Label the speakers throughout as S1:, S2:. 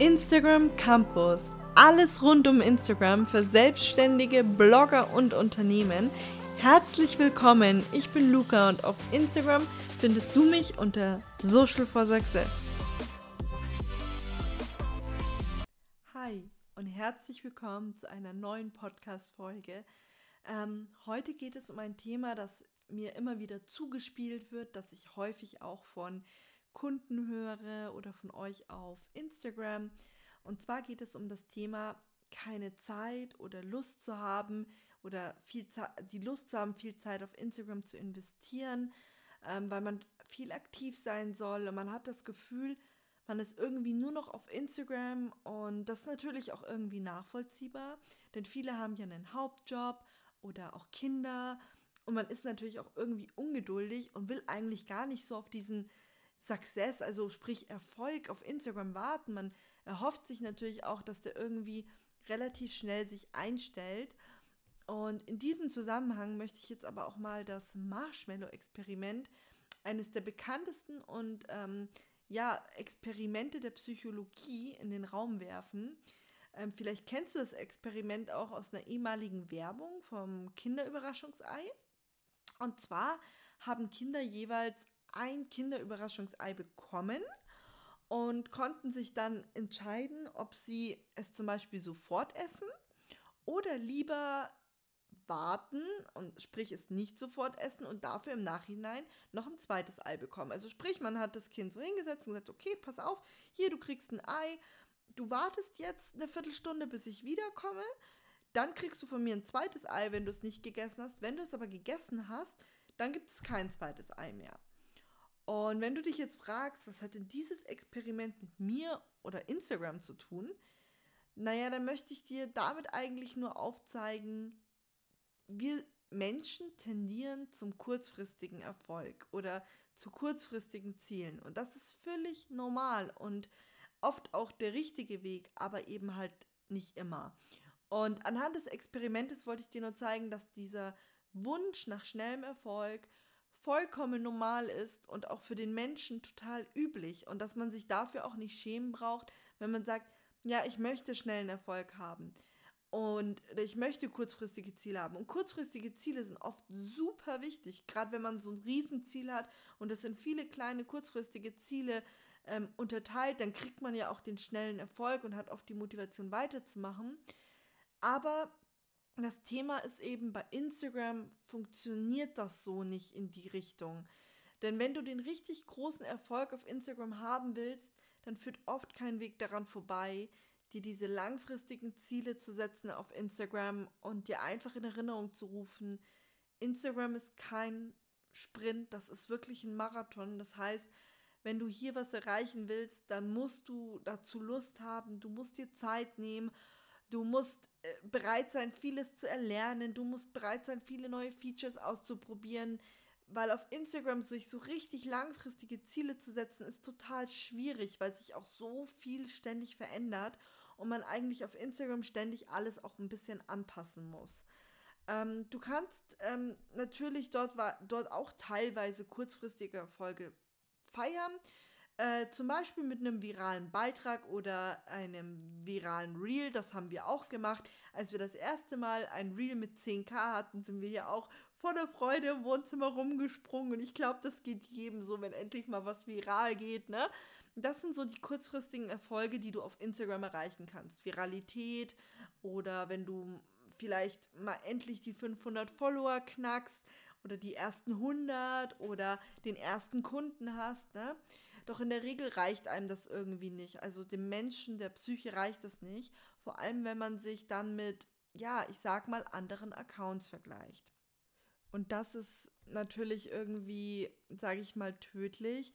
S1: Instagram Campus. Alles rund um Instagram für Selbstständige, Blogger und Unternehmen. Herzlich willkommen, ich bin Luca und auf Instagram findest du mich unter Social for Success. Hi und herzlich willkommen zu einer neuen Podcast-Folge. Ähm, heute geht es um ein Thema, das mir immer wieder zugespielt wird, das ich häufig auch von Kunden höre oder von euch auf Instagram. Und zwar geht es um das Thema keine Zeit oder Lust zu haben oder viel die Lust zu haben, viel Zeit auf Instagram zu investieren, ähm, weil man viel aktiv sein soll und man hat das Gefühl, man ist irgendwie nur noch auf Instagram und das ist natürlich auch irgendwie nachvollziehbar, denn viele haben ja einen Hauptjob oder auch Kinder und man ist natürlich auch irgendwie ungeduldig und will eigentlich gar nicht so auf diesen Success, also sprich Erfolg auf Instagram warten. Man erhofft sich natürlich auch, dass der irgendwie relativ schnell sich einstellt. Und in diesem Zusammenhang möchte ich jetzt aber auch mal das Marshmallow-Experiment, eines der bekanntesten und ähm, ja, Experimente der Psychologie in den Raum werfen. Ähm, vielleicht kennst du das Experiment auch aus einer ehemaligen Werbung vom Kinderüberraschungsei. Und zwar haben Kinder jeweils ein Kinderüberraschungsei bekommen und konnten sich dann entscheiden, ob sie es zum Beispiel sofort essen oder lieber warten und sprich es nicht sofort essen und dafür im Nachhinein noch ein zweites Ei bekommen. Also sprich, man hat das Kind so hingesetzt und gesagt, okay, pass auf, hier, du kriegst ein Ei, du wartest jetzt eine Viertelstunde, bis ich wiederkomme, dann kriegst du von mir ein zweites Ei, wenn du es nicht gegessen hast. Wenn du es aber gegessen hast, dann gibt es kein zweites Ei mehr. Und wenn du dich jetzt fragst, was hat denn dieses Experiment mit mir oder Instagram zu tun? Naja, dann möchte ich dir damit eigentlich nur aufzeigen, wir Menschen tendieren zum kurzfristigen Erfolg oder zu kurzfristigen Zielen. Und das ist völlig normal und oft auch der richtige Weg, aber eben halt nicht immer. Und anhand des Experimentes wollte ich dir nur zeigen, dass dieser Wunsch nach schnellem Erfolg vollkommen normal ist und auch für den Menschen total üblich und dass man sich dafür auch nicht schämen braucht, wenn man sagt, ja, ich möchte schnellen Erfolg haben und ich möchte kurzfristige Ziele haben. Und kurzfristige Ziele sind oft super wichtig, gerade wenn man so ein Riesenziel hat und es sind viele kleine kurzfristige Ziele ähm, unterteilt, dann kriegt man ja auch den schnellen Erfolg und hat oft die Motivation weiterzumachen. Aber das Thema ist eben, bei Instagram funktioniert das so nicht in die Richtung. Denn wenn du den richtig großen Erfolg auf Instagram haben willst, dann führt oft kein Weg daran vorbei, dir diese langfristigen Ziele zu setzen auf Instagram und dir einfach in Erinnerung zu rufen, Instagram ist kein Sprint, das ist wirklich ein Marathon. Das heißt, wenn du hier was erreichen willst, dann musst du dazu Lust haben, du musst dir Zeit nehmen, du musst äh, bereit sein, vieles zu erlernen. Du musst bereit sein, viele neue Features auszuprobieren, weil auf Instagram sich so richtig langfristige Ziele zu setzen, ist total schwierig, weil sich auch so viel ständig verändert und man eigentlich auf Instagram ständig alles auch ein bisschen anpassen muss. Ähm, du kannst ähm, natürlich dort, dort auch teilweise kurzfristige Erfolge feiern. Äh, zum Beispiel mit einem viralen Beitrag oder einem viralen Reel. Das haben wir auch gemacht. Als wir das erste Mal ein Reel mit 10k hatten, sind wir ja auch voller Freude im Wohnzimmer rumgesprungen. Und ich glaube, das geht jedem so, wenn endlich mal was viral geht. Ne? Das sind so die kurzfristigen Erfolge, die du auf Instagram erreichen kannst. Viralität oder wenn du vielleicht mal endlich die 500 Follower knackst oder die ersten 100 oder den ersten Kunden hast. Ne? Doch in der Regel reicht einem das irgendwie nicht. Also dem Menschen, der Psyche reicht das nicht. Vor allem, wenn man sich dann mit, ja, ich sag mal, anderen Accounts vergleicht. Und das ist natürlich irgendwie, sage ich mal, tödlich,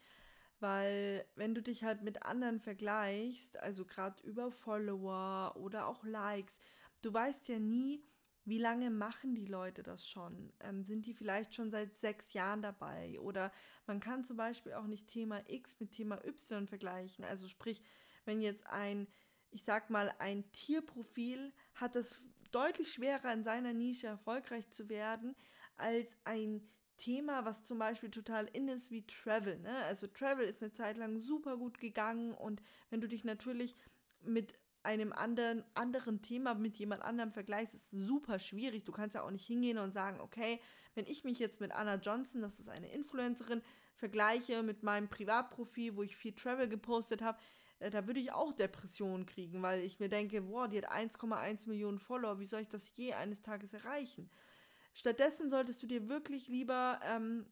S1: weil wenn du dich halt mit anderen vergleichst, also gerade über Follower oder auch Likes, du weißt ja nie, wie lange machen die Leute das schon? Ähm, sind die vielleicht schon seit sechs Jahren dabei? Oder man kann zum Beispiel auch nicht Thema X mit Thema Y vergleichen. Also sprich, wenn jetzt ein, ich sag mal, ein Tierprofil hat es deutlich schwerer in seiner Nische erfolgreich zu werden, als ein Thema, was zum Beispiel total in ist wie Travel. Ne? Also Travel ist eine Zeit lang super gut gegangen und wenn du dich natürlich mit einem anderen, anderen Thema mit jemand anderem vergleichst, ist super schwierig. Du kannst ja auch nicht hingehen und sagen, okay, wenn ich mich jetzt mit Anna Johnson, das ist eine Influencerin, vergleiche mit meinem Privatprofil, wo ich viel Travel gepostet habe, äh, da würde ich auch Depressionen kriegen, weil ich mir denke, boah, die hat 1,1 Millionen Follower, wie soll ich das je eines Tages erreichen? Stattdessen solltest du dir wirklich lieber ähm,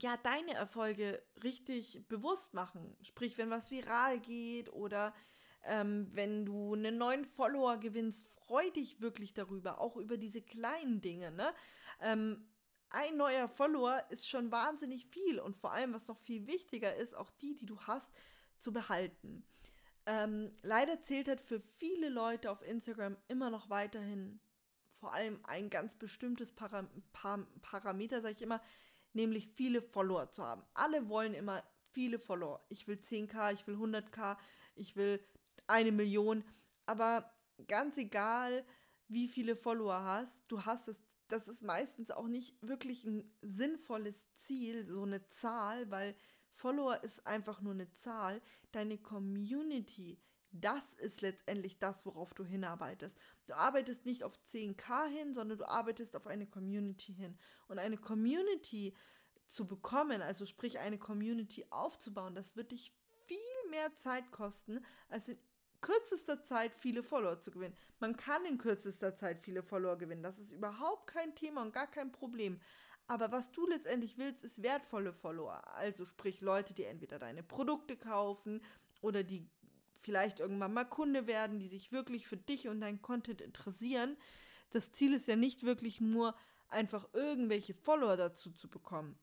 S1: ja, deine Erfolge richtig bewusst machen. Sprich, wenn was viral geht oder ähm, wenn du einen neuen Follower gewinnst, freu dich wirklich darüber, auch über diese kleinen Dinge. Ne? Ähm, ein neuer Follower ist schon wahnsinnig viel und vor allem, was noch viel wichtiger ist, auch die, die du hast, zu behalten. Ähm, leider zählt halt für viele Leute auf Instagram immer noch weiterhin vor allem ein ganz bestimmtes Param Par Parameter, sage ich immer, nämlich viele Follower zu haben. Alle wollen immer viele Follower. Ich will 10k, ich will 100k, ich will eine Million. Aber ganz egal, wie viele Follower hast, du hast es, das ist meistens auch nicht wirklich ein sinnvolles Ziel, so eine Zahl, weil Follower ist einfach nur eine Zahl. Deine Community, das ist letztendlich das, worauf du hinarbeitest. Du arbeitest nicht auf 10k hin, sondern du arbeitest auf eine Community hin. Und eine Community zu bekommen, also sprich eine Community aufzubauen, das wird dich viel mehr Zeit kosten, als in kürzester Zeit viele Follower zu gewinnen. Man kann in kürzester Zeit viele Follower gewinnen. Das ist überhaupt kein Thema und gar kein Problem. Aber was du letztendlich willst, ist wertvolle Follower. Also sprich Leute, die entweder deine Produkte kaufen oder die vielleicht irgendwann mal Kunde werden, die sich wirklich für dich und dein Content interessieren. Das Ziel ist ja nicht wirklich nur einfach irgendwelche Follower dazu zu bekommen.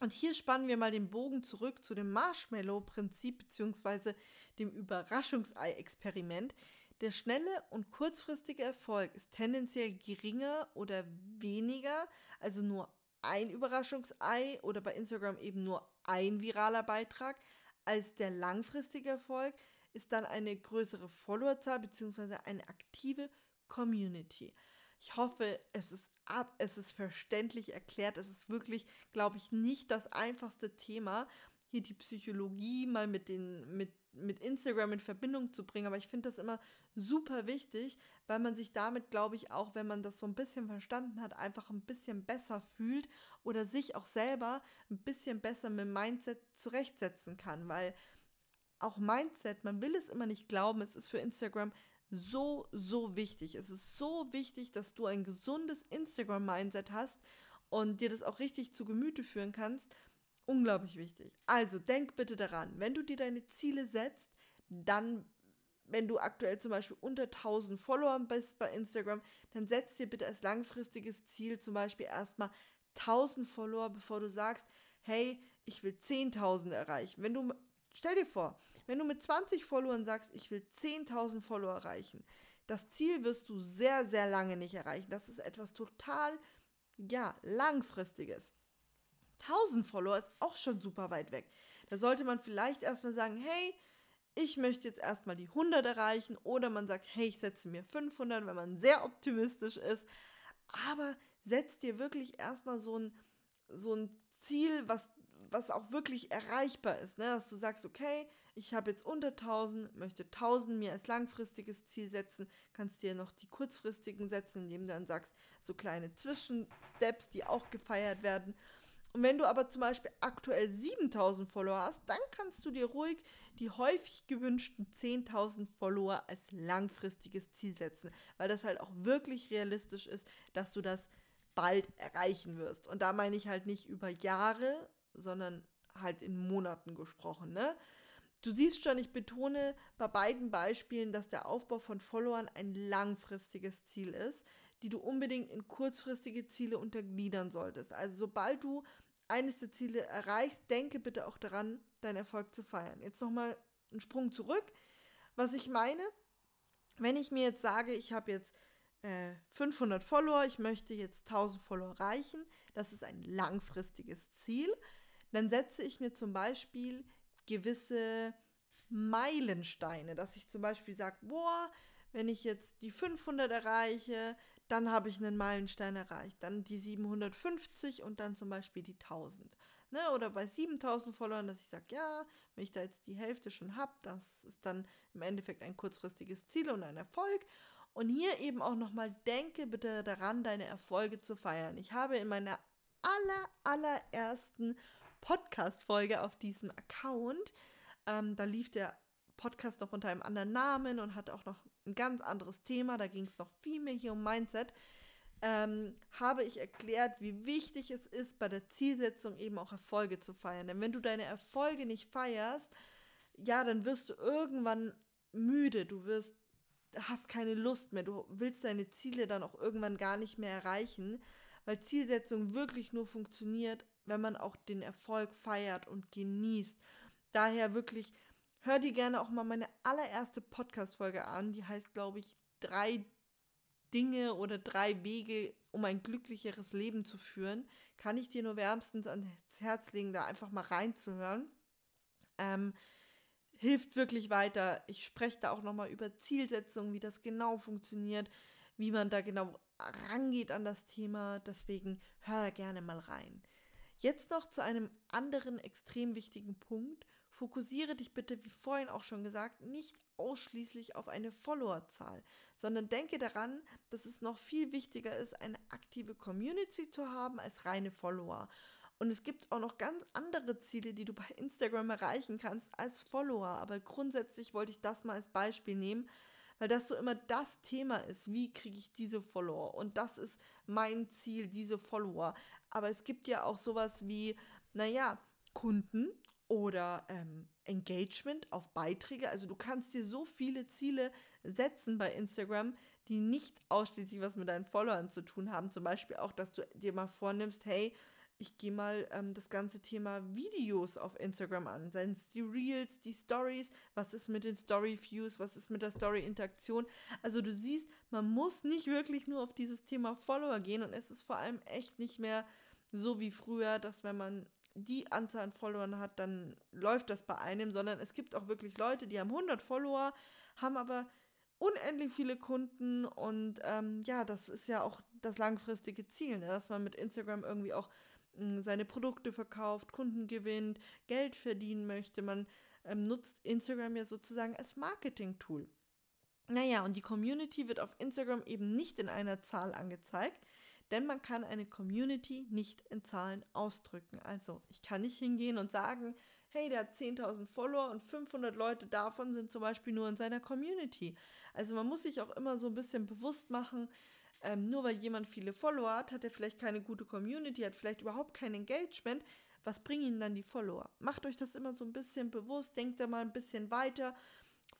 S1: Und hier spannen wir mal den Bogen zurück zu dem Marshmallow-Prinzip bzw. dem Überraschungsei-Experiment. Der schnelle und kurzfristige Erfolg ist tendenziell geringer oder weniger, also nur ein Überraschungsei oder bei Instagram eben nur ein viraler Beitrag, als der langfristige Erfolg ist dann eine größere Followerzahl bzw. eine aktive Community. Ich hoffe, es ist ab, es ist verständlich erklärt. Es ist wirklich, glaube ich, nicht das einfachste Thema, hier die Psychologie mal mit, den, mit, mit Instagram in Verbindung zu bringen. Aber ich finde das immer super wichtig, weil man sich damit, glaube ich, auch, wenn man das so ein bisschen verstanden hat, einfach ein bisschen besser fühlt oder sich auch selber ein bisschen besser mit Mindset zurechtsetzen kann. Weil auch Mindset, man will es immer nicht glauben, es ist für Instagram so, so wichtig. Es ist so wichtig, dass du ein gesundes Instagram-Mindset hast und dir das auch richtig zu Gemüte führen kannst. Unglaublich wichtig. Also denk bitte daran, wenn du dir deine Ziele setzt, dann, wenn du aktuell zum Beispiel unter 1000 Followern bist bei Instagram, dann setz dir bitte als langfristiges Ziel zum Beispiel erstmal 1000 Follower, bevor du sagst, hey, ich will 10.000 erreichen. Wenn du, stell dir vor, wenn du mit 20 Followern sagst, ich will 10.000 Follower erreichen, das Ziel wirst du sehr, sehr lange nicht erreichen. Das ist etwas total, ja, langfristiges. 1000 Follower ist auch schon super weit weg. Da sollte man vielleicht erstmal sagen, hey, ich möchte jetzt erstmal die 100 erreichen oder man sagt, hey, ich setze mir 500, wenn man sehr optimistisch ist. Aber setz dir wirklich erstmal so ein, so ein Ziel, was, was auch wirklich erreichbar ist. Ne? Dass du sagst, okay, ich habe jetzt unter 1000, möchte 1000 mir als langfristiges Ziel setzen, kannst dir noch die kurzfristigen setzen, indem du dann sagst, so kleine Zwischensteps, die auch gefeiert werden. Und wenn du aber zum Beispiel aktuell 7000 Follower hast, dann kannst du dir ruhig die häufig gewünschten 10.000 Follower als langfristiges Ziel setzen, weil das halt auch wirklich realistisch ist, dass du das bald erreichen wirst. Und da meine ich halt nicht über Jahre, sondern halt in Monaten gesprochen, ne? Du siehst schon, ich betone bei beiden Beispielen, dass der Aufbau von Followern ein langfristiges Ziel ist, die du unbedingt in kurzfristige Ziele untergliedern solltest. Also sobald du eines der Ziele erreichst, denke bitte auch daran, deinen Erfolg zu feiern. Jetzt nochmal einen Sprung zurück. Was ich meine, wenn ich mir jetzt sage, ich habe jetzt äh, 500 Follower, ich möchte jetzt 1000 Follower erreichen, das ist ein langfristiges Ziel, dann setze ich mir zum Beispiel gewisse Meilensteine, dass ich zum Beispiel sage, boah, wenn ich jetzt die 500 erreiche, dann habe ich einen Meilenstein erreicht, dann die 750 und dann zum Beispiel die 1000. Ne? Oder bei 7000 Followern, dass ich sage, ja, wenn ich da jetzt die Hälfte schon habe, das ist dann im Endeffekt ein kurzfristiges Ziel und ein Erfolg. Und hier eben auch nochmal, denke bitte daran, deine Erfolge zu feiern. Ich habe in meiner aller, allerersten Podcast-Folge auf diesem Account, ähm, da lief der Podcast noch unter einem anderen Namen und hat auch noch ein ganz anderes Thema. Da ging es noch viel mehr hier um Mindset. Ähm, habe ich erklärt, wie wichtig es ist, bei der Zielsetzung eben auch Erfolge zu feiern. Denn wenn du deine Erfolge nicht feierst, ja, dann wirst du irgendwann müde, du wirst, hast keine Lust mehr, du willst deine Ziele dann auch irgendwann gar nicht mehr erreichen, weil Zielsetzung wirklich nur funktioniert, wenn man auch den Erfolg feiert und genießt. Daher wirklich Hör dir gerne auch mal meine allererste Podcast-Folge an. Die heißt, glaube ich, drei Dinge oder drei Wege, um ein glücklicheres Leben zu führen. Kann ich dir nur wärmstens ans Herz legen, da einfach mal reinzuhören. Ähm, hilft wirklich weiter. Ich spreche da auch nochmal über Zielsetzungen, wie das genau funktioniert, wie man da genau rangeht an das Thema. Deswegen hör da gerne mal rein. Jetzt noch zu einem anderen extrem wichtigen Punkt. Fokussiere dich bitte, wie vorhin auch schon gesagt, nicht ausschließlich auf eine Followerzahl, sondern denke daran, dass es noch viel wichtiger ist, eine aktive Community zu haben als reine Follower. Und es gibt auch noch ganz andere Ziele, die du bei Instagram erreichen kannst als Follower. Aber grundsätzlich wollte ich das mal als Beispiel nehmen, weil das so immer das Thema ist. Wie kriege ich diese Follower? Und das ist mein Ziel, diese Follower. Aber es gibt ja auch sowas wie, naja, Kunden oder ähm, Engagement auf Beiträge. Also du kannst dir so viele Ziele setzen bei Instagram, die nicht ausschließlich was mit deinen Followern zu tun haben. Zum Beispiel auch, dass du dir mal vornimmst, hey, ich gehe mal ähm, das ganze Thema Videos auf Instagram an. Seien es die Reels, die Stories, was ist mit den Story-Views, was ist mit der Story-Interaktion. Also du siehst, man muss nicht wirklich nur auf dieses Thema Follower gehen und es ist vor allem echt nicht mehr so wie früher, dass wenn man die Anzahl an Followern hat, dann läuft das bei einem, sondern es gibt auch wirklich Leute, die haben 100 Follower, haben aber unendlich viele Kunden und ähm, ja, das ist ja auch das langfristige Ziel, ne? dass man mit Instagram irgendwie auch hm, seine Produkte verkauft, Kunden gewinnt, Geld verdienen möchte. Man ähm, nutzt Instagram ja sozusagen als Marketing-Tool. Naja, und die Community wird auf Instagram eben nicht in einer Zahl angezeigt, denn man kann eine Community nicht in Zahlen ausdrücken. Also ich kann nicht hingehen und sagen, hey, der hat 10.000 Follower und 500 Leute davon sind zum Beispiel nur in seiner Community. Also man muss sich auch immer so ein bisschen bewusst machen, ähm, nur weil jemand viele Follower hat, hat er vielleicht keine gute Community, hat vielleicht überhaupt kein Engagement. Was bringen ihnen dann die Follower? Macht euch das immer so ein bisschen bewusst, denkt da mal ein bisschen weiter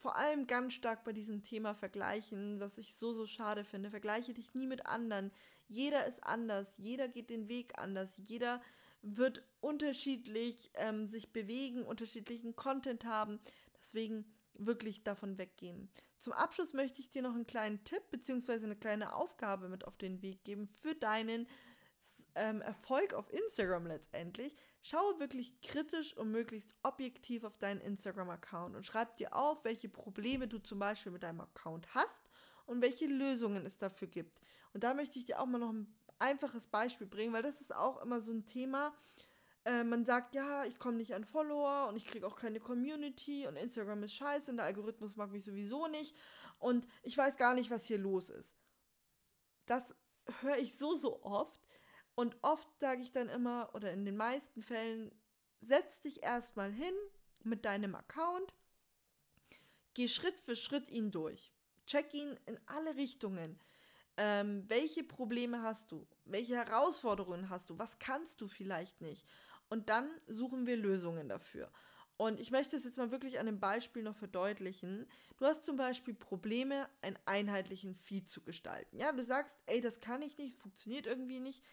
S1: vor allem ganz stark bei diesem Thema Vergleichen, was ich so, so schade finde. Vergleiche dich nie mit anderen. Jeder ist anders, jeder geht den Weg anders, jeder wird unterschiedlich ähm, sich bewegen, unterschiedlichen Content haben. Deswegen wirklich davon weggehen. Zum Abschluss möchte ich dir noch einen kleinen Tipp bzw. eine kleine Aufgabe mit auf den Weg geben für deinen ähm, Erfolg auf Instagram letztendlich. Schaue wirklich kritisch und möglichst objektiv auf deinen Instagram-Account und schreib dir auf, welche Probleme du zum Beispiel mit deinem Account hast und welche Lösungen es dafür gibt. Und da möchte ich dir auch mal noch ein einfaches Beispiel bringen, weil das ist auch immer so ein Thema. Äh, man sagt, ja, ich komme nicht an Follower und ich kriege auch keine Community und Instagram ist scheiße und der Algorithmus mag mich sowieso nicht und ich weiß gar nicht, was hier los ist. Das höre ich so, so oft und oft sage ich dann immer, oder in den meisten Fällen, setz dich erstmal hin mit deinem Account, geh Schritt für Schritt ihn durch. Check ihn in alle Richtungen. Ähm, welche Probleme hast du? Welche Herausforderungen hast du? Was kannst du vielleicht nicht? Und dann suchen wir Lösungen dafür. Und ich möchte es jetzt mal wirklich an einem Beispiel noch verdeutlichen. Du hast zum Beispiel Probleme, einen einheitlichen Feed zu gestalten. Ja, du sagst, ey, das kann ich nicht, funktioniert irgendwie nicht.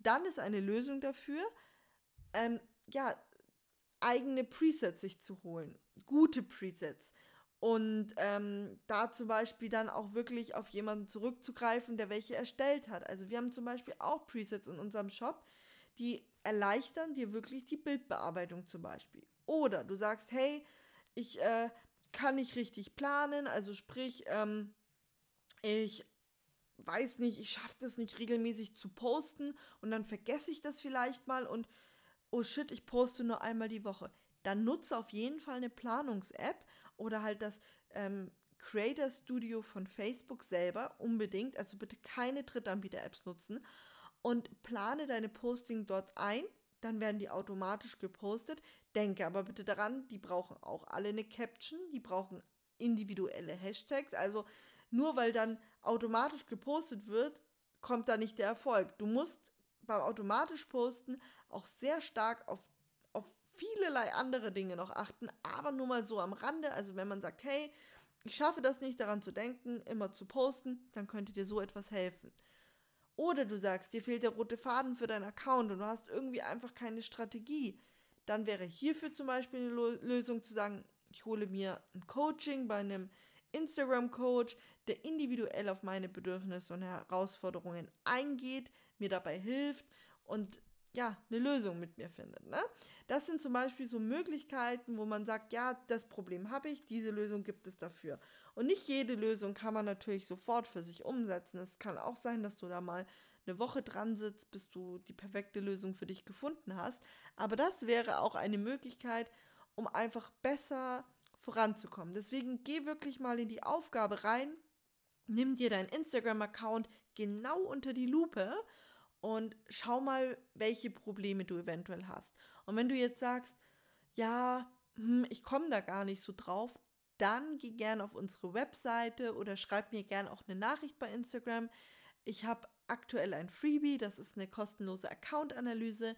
S1: Dann ist eine Lösung dafür, ähm, ja, eigene Presets sich zu holen. Gute Presets. Und ähm, da zum Beispiel dann auch wirklich auf jemanden zurückzugreifen, der welche erstellt hat. Also wir haben zum Beispiel auch Presets in unserem Shop, die erleichtern dir wirklich die Bildbearbeitung zum Beispiel. Oder du sagst, hey, ich äh, kann nicht richtig planen, also sprich, ähm, ich weiß nicht, ich schaffe das nicht regelmäßig zu posten und dann vergesse ich das vielleicht mal und oh shit, ich poste nur einmal die Woche. Dann nutze auf jeden Fall eine Planungs-App oder halt das ähm, Creator Studio von Facebook selber unbedingt. Also bitte keine Drittanbieter-Apps nutzen und plane deine Posting dort ein. Dann werden die automatisch gepostet. Denke aber bitte daran, die brauchen auch alle eine Caption, die brauchen individuelle Hashtags. Also nur weil dann automatisch gepostet wird, kommt da nicht der Erfolg. Du musst beim automatisch Posten auch sehr stark auf, auf vielerlei andere Dinge noch achten, aber nur mal so am Rande. Also wenn man sagt, hey, ich schaffe das nicht daran zu denken, immer zu posten, dann könnte dir so etwas helfen. Oder du sagst, dir fehlt der rote Faden für deinen Account und du hast irgendwie einfach keine Strategie. Dann wäre hierfür zum Beispiel eine Lösung zu sagen, ich hole mir ein Coaching bei einem Instagram-Coach, der individuell auf meine Bedürfnisse und Herausforderungen eingeht, mir dabei hilft und ja, eine Lösung mit mir findet. Ne? Das sind zum Beispiel so Möglichkeiten, wo man sagt, ja, das Problem habe ich, diese Lösung gibt es dafür. Und nicht jede Lösung kann man natürlich sofort für sich umsetzen. Es kann auch sein, dass du da mal eine Woche dran sitzt, bis du die perfekte Lösung für dich gefunden hast. Aber das wäre auch eine Möglichkeit, um einfach besser voranzukommen. Deswegen geh wirklich mal in die Aufgabe rein, nimm dir deinen Instagram-Account genau unter die Lupe und schau mal, welche Probleme du eventuell hast. Und wenn du jetzt sagst, ja, hm, ich komme da gar nicht so drauf, dann geh gerne auf unsere Webseite oder schreib mir gerne auch eine Nachricht bei Instagram. Ich habe aktuell ein Freebie, das ist eine kostenlose Account-Analyse.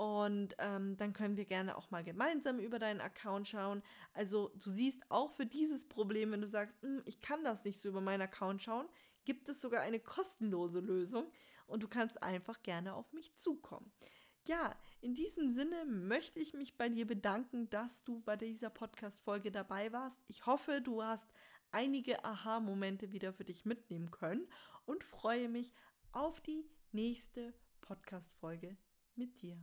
S1: Und ähm, dann können wir gerne auch mal gemeinsam über deinen Account schauen. Also du siehst auch für dieses Problem, wenn du sagst, hm, ich kann das nicht so über meinen Account schauen, gibt es sogar eine kostenlose Lösung und du kannst einfach gerne auf mich zukommen. Ja, in diesem Sinne möchte ich mich bei dir bedanken, dass du bei dieser Podcast-Folge dabei warst. Ich hoffe, du hast einige Aha-Momente wieder für dich mitnehmen können und freue mich auf die nächste Podcast-Folge mit dir.